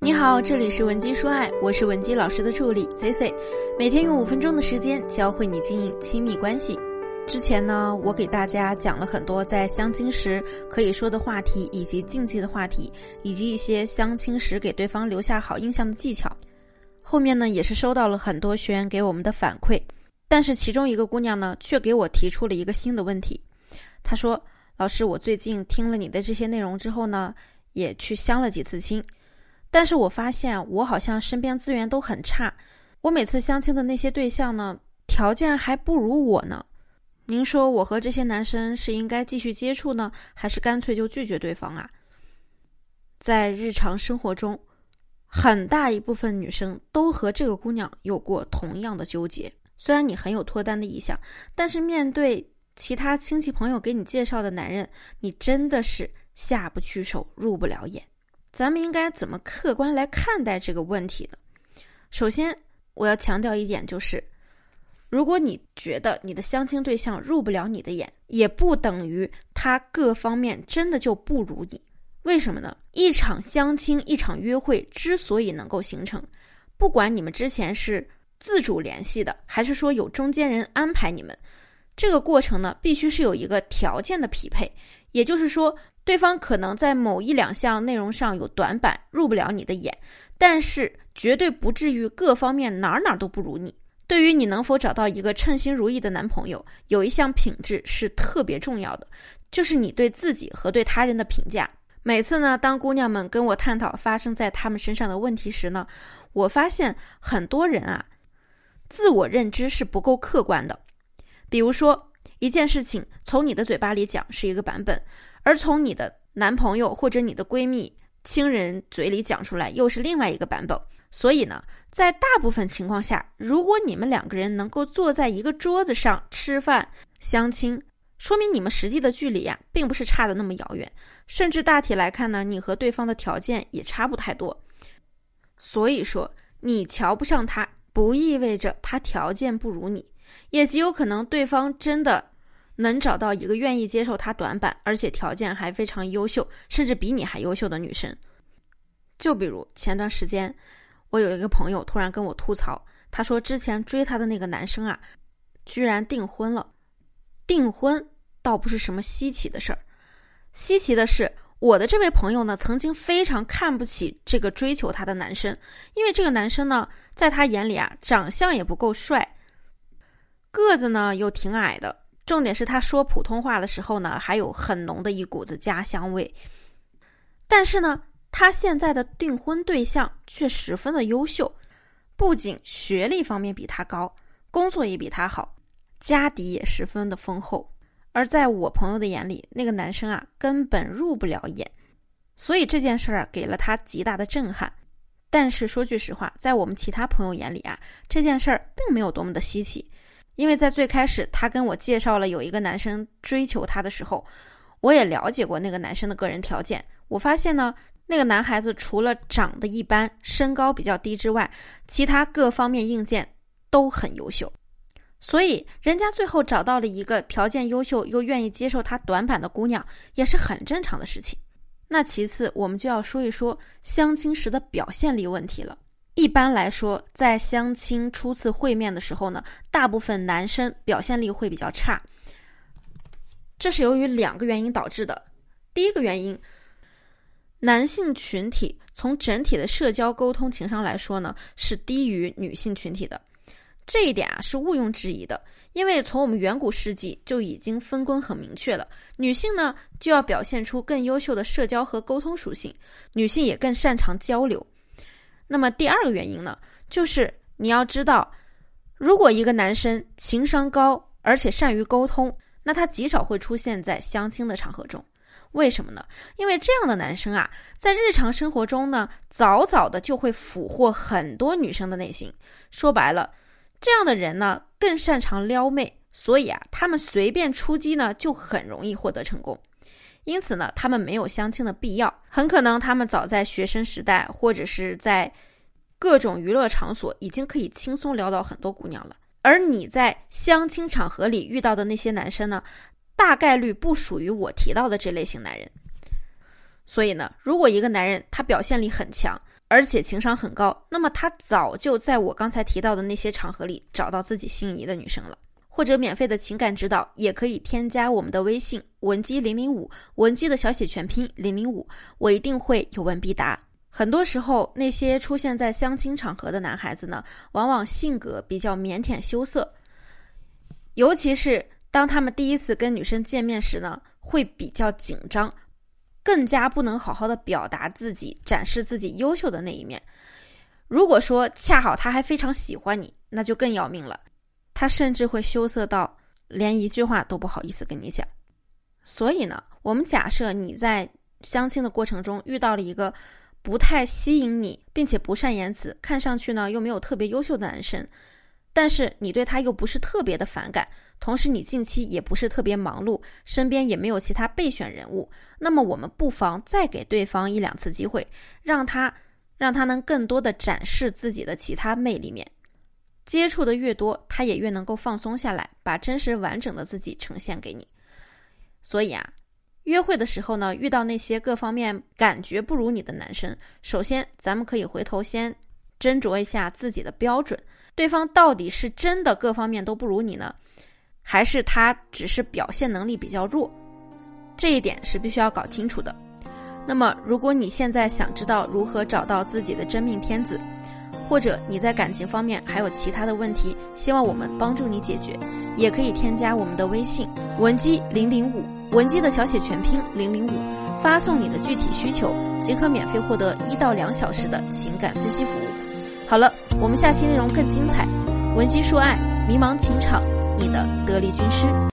你好，这里是文姬说爱，我是文姬老师的助理 Z Z，每天用五分钟的时间教会你经营亲密关系。之前呢，我给大家讲了很多在相亲时可以说的话题，以及禁忌的话题，以及一些相亲时给对方留下好印象的技巧。后面呢，也是收到了很多学员给我们的反馈，但是其中一个姑娘呢，却给我提出了一个新的问题。她说：“老师，我最近听了你的这些内容之后呢，也去相了几次亲。”但是我发现我好像身边资源都很差，我每次相亲的那些对象呢，条件还不如我呢。您说我和这些男生是应该继续接触呢，还是干脆就拒绝对方啊？在日常生活中，很大一部分女生都和这个姑娘有过同样的纠结。虽然你很有脱单的意向，但是面对其他亲戚朋友给你介绍的男人，你真的是下不去手，入不了眼。咱们应该怎么客观来看待这个问题呢？首先，我要强调一点，就是如果你觉得你的相亲对象入不了你的眼，也不等于他各方面真的就不如你。为什么呢？一场相亲，一场约会之所以能够形成，不管你们之前是自主联系的，还是说有中间人安排你们，这个过程呢，必须是有一个条件的匹配，也就是说。对方可能在某一两项内容上有短板，入不了你的眼，但是绝对不至于各方面哪哪都不如你。对于你能否找到一个称心如意的男朋友，有一项品质是特别重要的，就是你对自己和对他人的评价。每次呢，当姑娘们跟我探讨发生在他们身上的问题时呢，我发现很多人啊，自我认知是不够客观的。比如说一件事情，从你的嘴巴里讲是一个版本。而从你的男朋友或者你的闺蜜、亲人嘴里讲出来，又是另外一个版本。所以呢，在大部分情况下，如果你们两个人能够坐在一个桌子上吃饭、相亲，说明你们实际的距离呀，并不是差的那么遥远。甚至大体来看呢，你和对方的条件也差不太多。所以说，你瞧不上他，不意味着他条件不如你，也极有可能对方真的。能找到一个愿意接受他短板，而且条件还非常优秀，甚至比你还优秀的女生。就比如前段时间，我有一个朋友突然跟我吐槽，他说之前追他的那个男生啊，居然订婚了。订婚倒不是什么稀奇的事儿，稀奇的是我的这位朋友呢，曾经非常看不起这个追求他的男生，因为这个男生呢，在他眼里啊，长相也不够帅，个子呢又挺矮的。重点是他说普通话的时候呢，还有很浓的一股子家乡味。但是呢，他现在的订婚对象却十分的优秀，不仅学历方面比他高，工作也比他好，家底也十分的丰厚。而在我朋友的眼里，那个男生啊，根本入不了眼。所以这件事儿给了他极大的震撼。但是说句实话，在我们其他朋友眼里啊，这件事儿并没有多么的稀奇。因为在最开始，他跟我介绍了有一个男生追求他的时候，我也了解过那个男生的个人条件。我发现呢，那个男孩子除了长得一般、身高比较低之外，其他各方面硬件都很优秀。所以，人家最后找到了一个条件优秀又愿意接受他短板的姑娘，也是很正常的事情。那其次，我们就要说一说相亲时的表现力问题了。一般来说，在相亲初次会面的时候呢，大部分男生表现力会比较差。这是由于两个原因导致的。第一个原因，男性群体从整体的社交沟通情商来说呢，是低于女性群体的。这一点啊是毋庸置疑的，因为从我们远古世纪就已经分工很明确了，女性呢就要表现出更优秀的社交和沟通属性，女性也更擅长交流。那么第二个原因呢，就是你要知道，如果一个男生情商高而且善于沟通，那他极少会出现在相亲的场合中。为什么呢？因为这样的男生啊，在日常生活中呢，早早的就会俘获很多女生的内心。说白了，这样的人呢，更擅长撩妹，所以啊，他们随便出击呢，就很容易获得成功。因此呢，他们没有相亲的必要，很可能他们早在学生时代或者是在各种娱乐场所已经可以轻松撩到很多姑娘了。而你在相亲场合里遇到的那些男生呢，大概率不属于我提到的这类型男人。所以呢，如果一个男人他表现力很强，而且情商很高，那么他早就在我刚才提到的那些场合里找到自己心仪的女生了。或者免费的情感指导，也可以添加我们的微信文姬零零五，文姬的小写全拼零零五，我一定会有问必答。很多时候，那些出现在相亲场合的男孩子呢，往往性格比较腼腆羞涩，尤其是当他们第一次跟女生见面时呢，会比较紧张，更加不能好好的表达自己，展示自己优秀的那一面。如果说恰好他还非常喜欢你，那就更要命了。他甚至会羞涩到连一句话都不好意思跟你讲，所以呢，我们假设你在相亲的过程中遇到了一个不太吸引你，并且不善言辞，看上去呢又没有特别优秀的男生，但是你对他又不是特别的反感，同时你近期也不是特别忙碌，身边也没有其他备选人物，那么我们不妨再给对方一两次机会，让他让他能更多的展示自己的其他魅力面。接触的越多，他也越能够放松下来，把真实完整的自己呈现给你。所以啊，约会的时候呢，遇到那些各方面感觉不如你的男生，首先咱们可以回头先斟酌一下自己的标准，对方到底是真的各方面都不如你呢，还是他只是表现能力比较弱？这一点是必须要搞清楚的。那么，如果你现在想知道如何找到自己的真命天子，或者你在感情方面还有其他的问题，希望我们帮助你解决，也可以添加我们的微信文姬零零五，文姬的小写全拼零零五，发送你的具体需求，即可免费获得一到两小时的情感分析服务。好了，我们下期内容更精彩，文姬说爱，迷茫情场，你的得力军师。